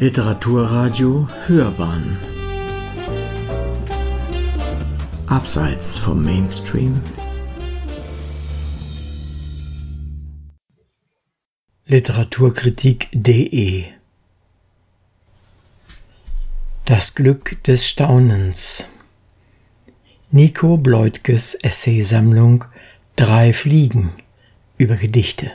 Literaturradio Hörbahn. Abseits vom Mainstream. Literaturkritik.de Das Glück des Staunens. Nico Bleutges Essaysammlung Drei Fliegen über Gedichte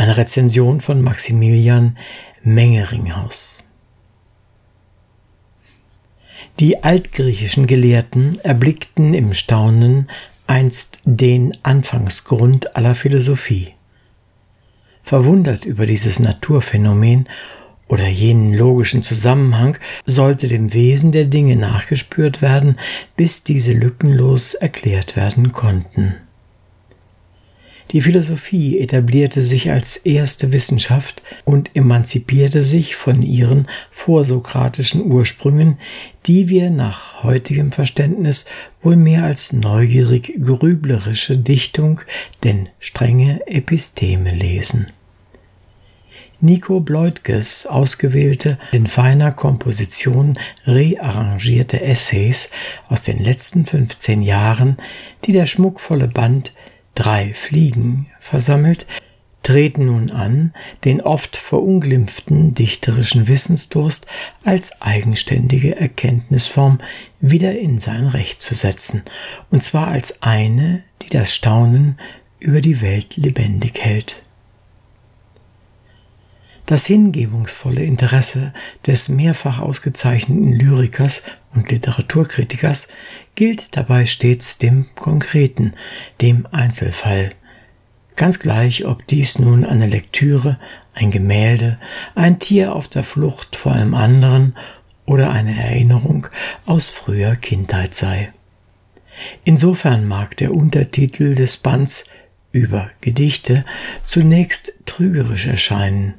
eine Rezension von Maximilian Mengeringhaus. Die altgriechischen Gelehrten erblickten im Staunen einst den Anfangsgrund aller Philosophie. Verwundert über dieses Naturphänomen oder jenen logischen Zusammenhang sollte dem Wesen der Dinge nachgespürt werden, bis diese lückenlos erklärt werden konnten. Die Philosophie etablierte sich als erste Wissenschaft und emanzipierte sich von ihren vorsokratischen Ursprüngen, die wir nach heutigem Verständnis wohl mehr als neugierig grüblerische Dichtung denn strenge Episteme lesen. Nico Bleutges ausgewählte, in feiner Komposition rearrangierte Essays aus den letzten 15 Jahren, die der schmuckvolle Band drei Fliegen versammelt, treten nun an, den oft verunglimpften dichterischen Wissensdurst als eigenständige Erkenntnisform wieder in sein Recht zu setzen, und zwar als eine, die das Staunen über die Welt lebendig hält. Das hingebungsvolle Interesse des mehrfach ausgezeichneten Lyrikers und Literaturkritikers gilt dabei stets dem Konkreten, dem Einzelfall. Ganz gleich, ob dies nun eine Lektüre, ein Gemälde, ein Tier auf der Flucht vor einem anderen oder eine Erinnerung aus früher Kindheit sei. Insofern mag der Untertitel des Bands über Gedichte zunächst trügerisch erscheinen,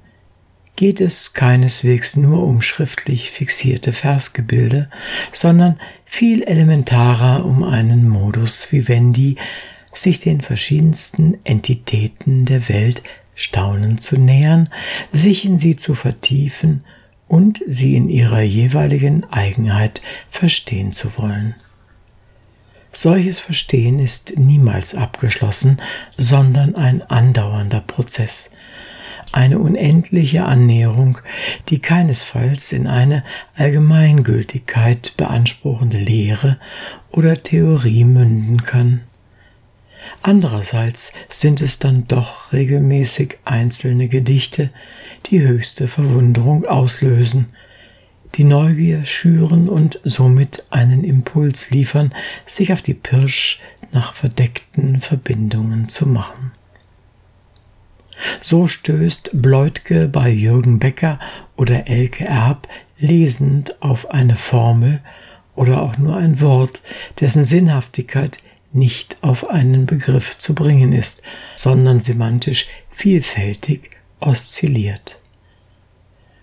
geht es keineswegs nur um schriftlich fixierte Versgebilde, sondern viel elementarer um einen Modus vivendi, sich den verschiedensten Entitäten der Welt staunend zu nähern, sich in sie zu vertiefen und sie in ihrer jeweiligen Eigenheit verstehen zu wollen. Solches Verstehen ist niemals abgeschlossen, sondern ein andauernder Prozess, eine unendliche Annäherung, die keinesfalls in eine Allgemeingültigkeit beanspruchende Lehre oder Theorie münden kann. Andererseits sind es dann doch regelmäßig einzelne Gedichte, die höchste Verwunderung auslösen, die Neugier schüren und somit einen Impuls liefern, sich auf die Pirsch nach verdeckten Verbindungen zu machen. So stößt Bleutke bei Jürgen Becker oder Elke Erb lesend auf eine Formel oder auch nur ein Wort, dessen Sinnhaftigkeit nicht auf einen Begriff zu bringen ist, sondern semantisch vielfältig oszilliert.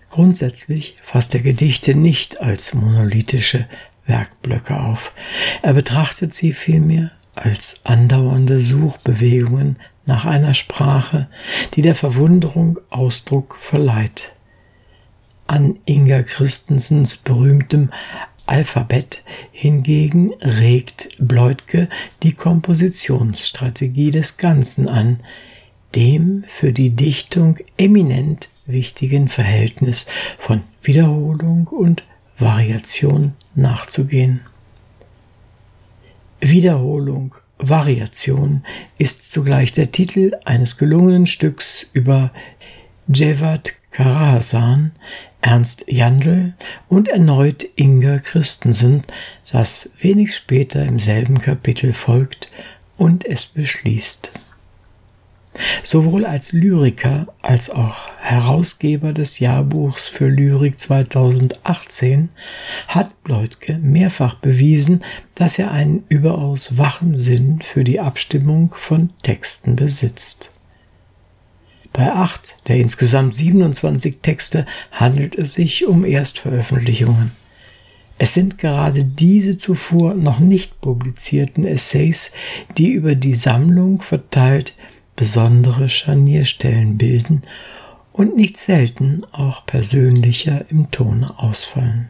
Grundsätzlich fasst er Gedichte nicht als monolithische Werkblöcke auf, er betrachtet sie vielmehr als andauernde Suchbewegungen nach einer Sprache, die der Verwunderung Ausdruck verleiht. An Inga Christensens berühmtem Alphabet hingegen regt Bleutke die Kompositionsstrategie des Ganzen an, dem für die Dichtung eminent wichtigen Verhältnis von Wiederholung und Variation nachzugehen. Wiederholung Variation ist zugleich der Titel eines gelungenen Stücks über Jevat Karahasan, Ernst Jandl und erneut Inga Christensen, das wenig später im selben Kapitel folgt und es beschließt. Sowohl als Lyriker als auch Herausgeber des Jahrbuchs für Lyrik 2018 hat Bleutke mehrfach bewiesen, dass er einen überaus wachen Sinn für die Abstimmung von Texten besitzt. Bei acht der insgesamt 27 Texte handelt es sich um Erstveröffentlichungen. Es sind gerade diese zuvor noch nicht publizierten Essays, die über die Sammlung verteilt besondere Scharnierstellen bilden und nicht selten auch persönlicher im Tone ausfallen.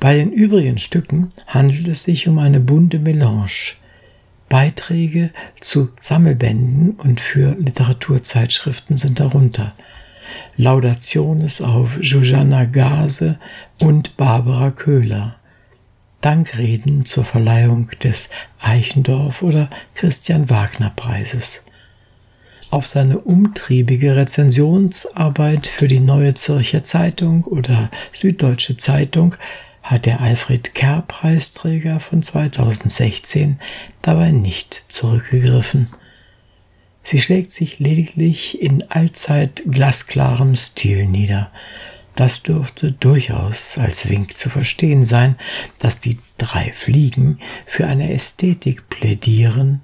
Bei den übrigen Stücken handelt es sich um eine bunte Melange. Beiträge zu Sammelbänden und für Literaturzeitschriften sind darunter. Laudationes auf Jujana Gase und Barbara Köhler. Dankreden zur Verleihung des Eichendorff oder Christian Wagner Preises. Auf seine umtriebige Rezensionsarbeit für die Neue Zürcher Zeitung oder Süddeutsche Zeitung hat der Alfred Kerr Preisträger von 2016 dabei nicht zurückgegriffen. Sie schlägt sich lediglich in allzeit glasklarem Stil nieder. Das dürfte durchaus als Wink zu verstehen sein, dass die drei Fliegen für eine Ästhetik plädieren,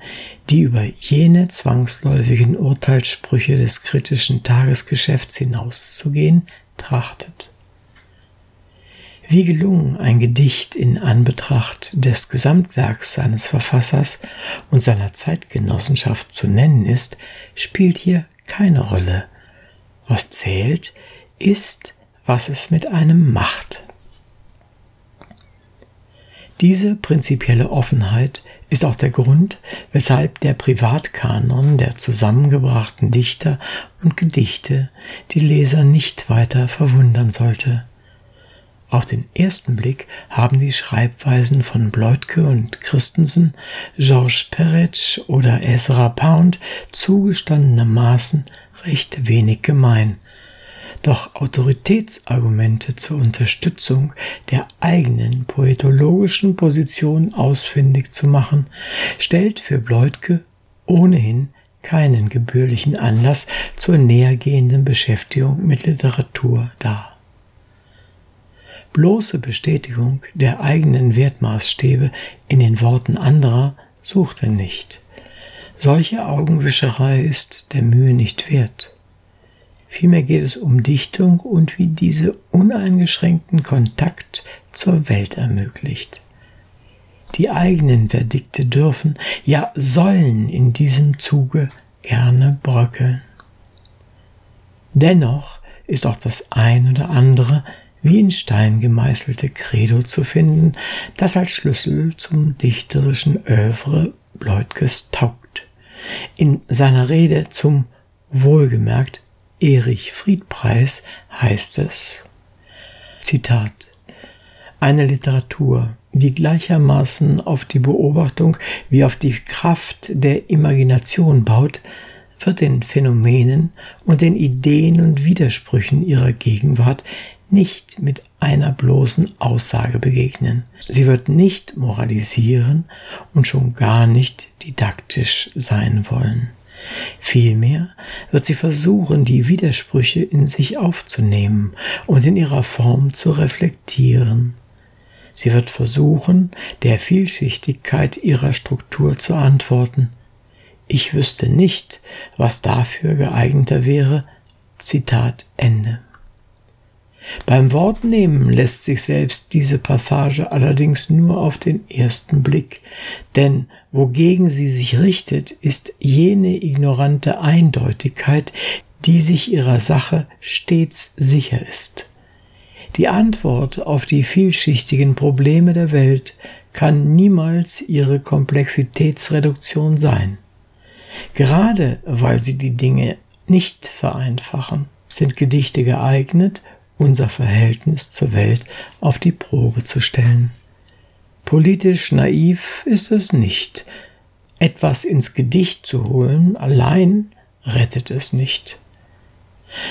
die über jene zwangsläufigen Urteilssprüche des kritischen Tagesgeschäfts hinauszugehen trachtet. Wie gelungen ein Gedicht in Anbetracht des Gesamtwerks seines Verfassers und seiner Zeitgenossenschaft zu nennen ist, spielt hier keine Rolle. Was zählt, ist, was es mit einem macht. Diese prinzipielle Offenheit ist auch der Grund, weshalb der Privatkanon der zusammengebrachten Dichter und Gedichte die Leser nicht weiter verwundern sollte. Auf den ersten Blick haben die Schreibweisen von Bleutke und Christensen, Georges Perec oder Ezra Pound zugestandenermaßen recht wenig gemein. Doch Autoritätsargumente zur Unterstützung der eigenen poetologischen Position ausfindig zu machen, stellt für Bleutke ohnehin keinen gebührlichen Anlass zur nähergehenden Beschäftigung mit Literatur dar. Bloße Bestätigung der eigenen Wertmaßstäbe in den Worten anderer sucht er nicht. Solche Augenwischerei ist der Mühe nicht wert. Vielmehr geht es um Dichtung und wie diese uneingeschränkten Kontakt zur Welt ermöglicht. Die eigenen Verdikte dürfen, ja sollen in diesem Zuge gerne bröckeln. Dennoch ist auch das ein oder andere wie in Stein gemeißelte Credo zu finden, das als Schlüssel zum dichterischen Övre Bleutkes taugt. In seiner Rede zum wohlgemerkt Erich Friedpreis heißt es Zitat Eine Literatur, die gleichermaßen auf die Beobachtung wie auf die Kraft der Imagination baut, wird den Phänomenen und den Ideen und Widersprüchen ihrer Gegenwart nicht mit einer bloßen Aussage begegnen. Sie wird nicht moralisieren und schon gar nicht didaktisch sein wollen. Vielmehr wird sie versuchen, die Widersprüche in sich aufzunehmen und in ihrer Form zu reflektieren. Sie wird versuchen, der Vielschichtigkeit ihrer Struktur zu antworten. Ich wüsste nicht, was dafür geeigneter wäre. Zitat Ende. Beim Wortnehmen lässt sich selbst diese Passage allerdings nur auf den ersten Blick, denn wogegen sie sich richtet, ist jene ignorante Eindeutigkeit, die sich ihrer Sache stets sicher ist. Die Antwort auf die vielschichtigen Probleme der Welt kann niemals ihre Komplexitätsreduktion sein. Gerade weil sie die Dinge nicht vereinfachen, sind Gedichte geeignet, unser Verhältnis zur Welt auf die Probe zu stellen. Politisch naiv ist es nicht. Etwas ins Gedicht zu holen allein rettet es nicht.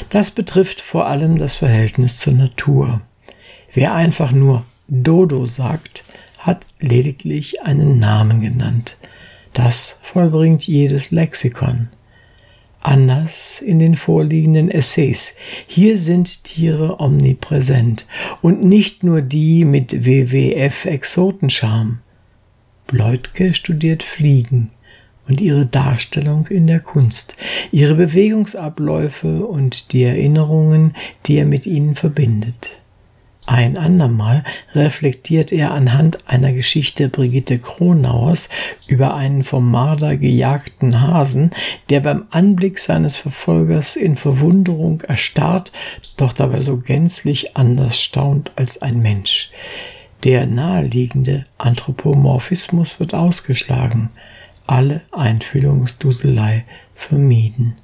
Das betrifft vor allem das Verhältnis zur Natur. Wer einfach nur Dodo sagt, hat lediglich einen Namen genannt. Das vollbringt jedes Lexikon anders in den vorliegenden Essays. Hier sind Tiere omnipräsent und nicht nur die mit WWF-Exotenscharm. Bleutke studiert Fliegen und ihre Darstellung in der Kunst, ihre Bewegungsabläufe und die Erinnerungen, die er mit ihnen verbindet. Ein andermal reflektiert er anhand einer Geschichte Brigitte Kronauers über einen vom Marder gejagten Hasen, der beim Anblick seines Verfolgers in Verwunderung erstarrt, doch dabei so gänzlich anders staunt als ein Mensch. Der naheliegende Anthropomorphismus wird ausgeschlagen, alle Einfühlungsduselei vermieden.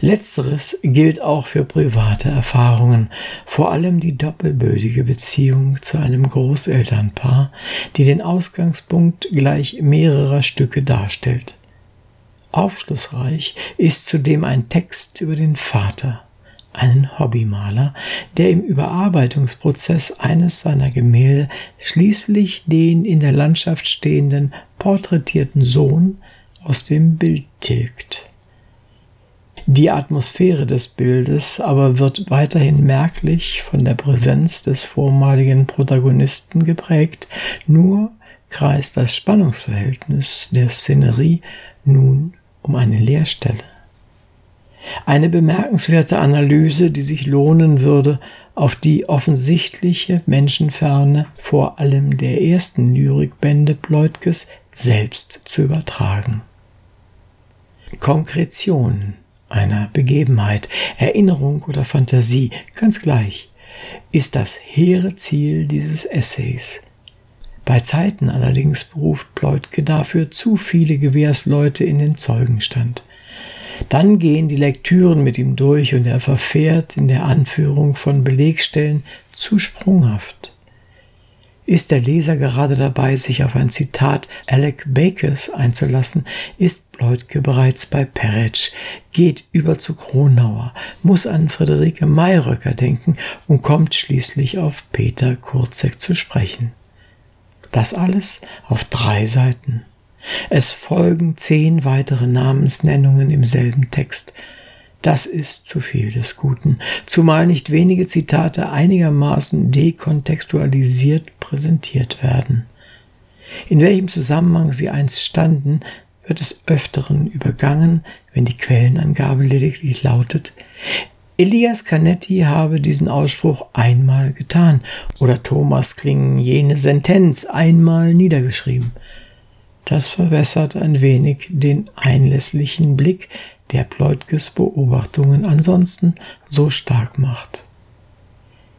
Letzteres gilt auch für private Erfahrungen, vor allem die doppelbödige Beziehung zu einem Großelternpaar, die den Ausgangspunkt gleich mehrerer Stücke darstellt. Aufschlussreich ist zudem ein Text über den Vater, einen Hobbymaler, der im Überarbeitungsprozess eines seiner Gemälde schließlich den in der Landschaft stehenden porträtierten Sohn aus dem Bild tilgt. Die Atmosphäre des Bildes aber wird weiterhin merklich von der Präsenz des vormaligen Protagonisten geprägt, nur kreist das Spannungsverhältnis der Szenerie nun um eine Leerstelle. Eine bemerkenswerte Analyse, die sich lohnen würde, auf die offensichtliche Menschenferne vor allem der ersten Lyrikbände Pleutkes selbst zu übertragen. Konkretion einer Begebenheit, Erinnerung oder Fantasie, ganz gleich, ist das hehre Ziel dieses Essays. Bei Zeiten allerdings beruft Pleutke dafür zu viele Gewährsleute in den Zeugenstand. Dann gehen die Lektüren mit ihm durch und er verfährt in der Anführung von Belegstellen zu sprunghaft. Ist der Leser gerade dabei, sich auf ein Zitat Alec Bakers einzulassen, ist Pleutke bereits bei Peretsch, geht über zu Kronauer, muss an Friederike Mayröcker denken und kommt schließlich auf Peter Kurzek zu sprechen. Das alles auf drei Seiten. Es folgen zehn weitere Namensnennungen im selben Text, das ist zu viel des Guten, zumal nicht wenige Zitate einigermaßen dekontextualisiert präsentiert werden. In welchem Zusammenhang sie einst standen, wird es öfteren übergangen, wenn die Quellenangabe lediglich lautet, Elias Canetti habe diesen Ausspruch einmal getan oder Thomas Klingen jene Sentenz einmal niedergeschrieben. Das verwässert ein wenig den einlässlichen Blick, der Pleutkes Beobachtungen ansonsten so stark macht.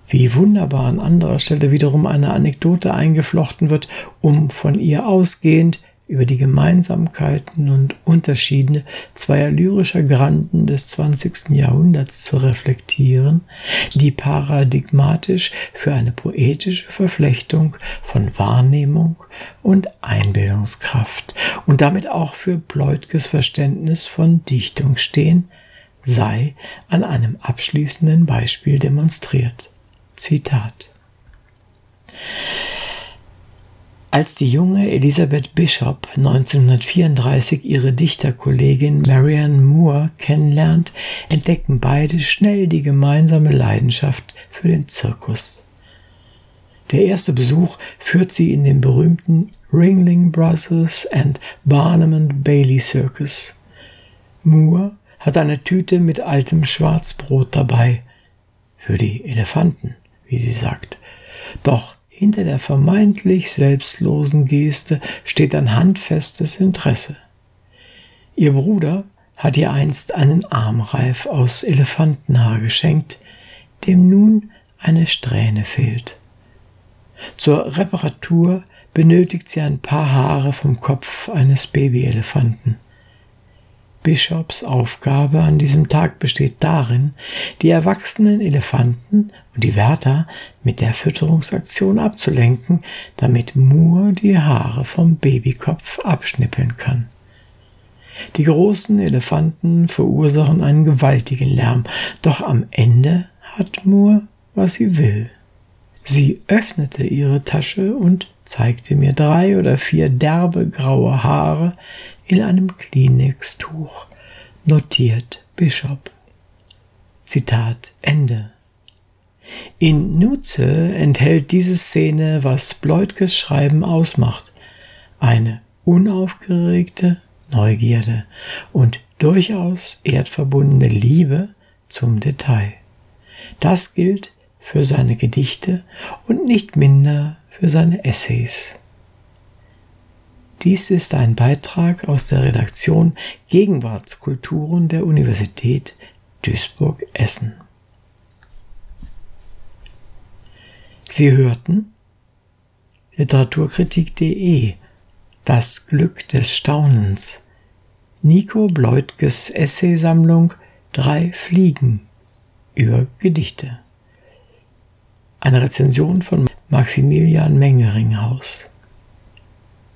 Wie wunderbar an anderer Stelle wiederum eine Anekdote eingeflochten wird, um von ihr ausgehend über die Gemeinsamkeiten und Unterschiede zweier lyrischer Granden des 20. Jahrhunderts zu reflektieren, die paradigmatisch für eine poetische Verflechtung von Wahrnehmung und Einbildungskraft und damit auch für Pleutkes Verständnis von Dichtung stehen, sei an einem abschließenden Beispiel demonstriert. Zitat als die junge Elisabeth Bishop 1934 ihre Dichterkollegin Marianne Moore kennenlernt, entdecken beide schnell die gemeinsame Leidenschaft für den Zirkus. Der erste Besuch führt sie in den berühmten Ringling Brothers and Barnum and Bailey Circus. Moore hat eine Tüte mit altem Schwarzbrot dabei. Für die Elefanten, wie sie sagt. Doch hinter der vermeintlich selbstlosen Geste steht ein handfestes Interesse. Ihr Bruder hat ihr einst einen Armreif aus Elefantenhaar geschenkt, dem nun eine Strähne fehlt. Zur Reparatur benötigt sie ein paar Haare vom Kopf eines Babyelefanten. Bishops Aufgabe an diesem Tag besteht darin, die erwachsenen Elefanten und die Wärter mit der Fütterungsaktion abzulenken, damit Moore die Haare vom Babykopf abschnippeln kann. Die großen Elefanten verursachen einen gewaltigen Lärm, doch am Ende hat Moore, was sie will. Sie öffnete ihre Tasche und zeigte mir drei oder vier derbe graue Haare in einem Kleenex-Tuch, notiert Bishop. Zitat Ende. In Nutze enthält diese Szene, was Bleutkes Schreiben ausmacht, eine unaufgeregte Neugierde und durchaus erdverbundene Liebe zum Detail. Das gilt für seine Gedichte und nicht minder für seine Essays. Dies ist ein Beitrag aus der Redaktion Gegenwartskulturen der Universität Duisburg-Essen. Sie hörten Literaturkritik.de Das Glück des Staunens Nico Bleutges Essaysammlung Drei Fliegen über Gedichte. Eine Rezension von Maximilian Mengeringhaus.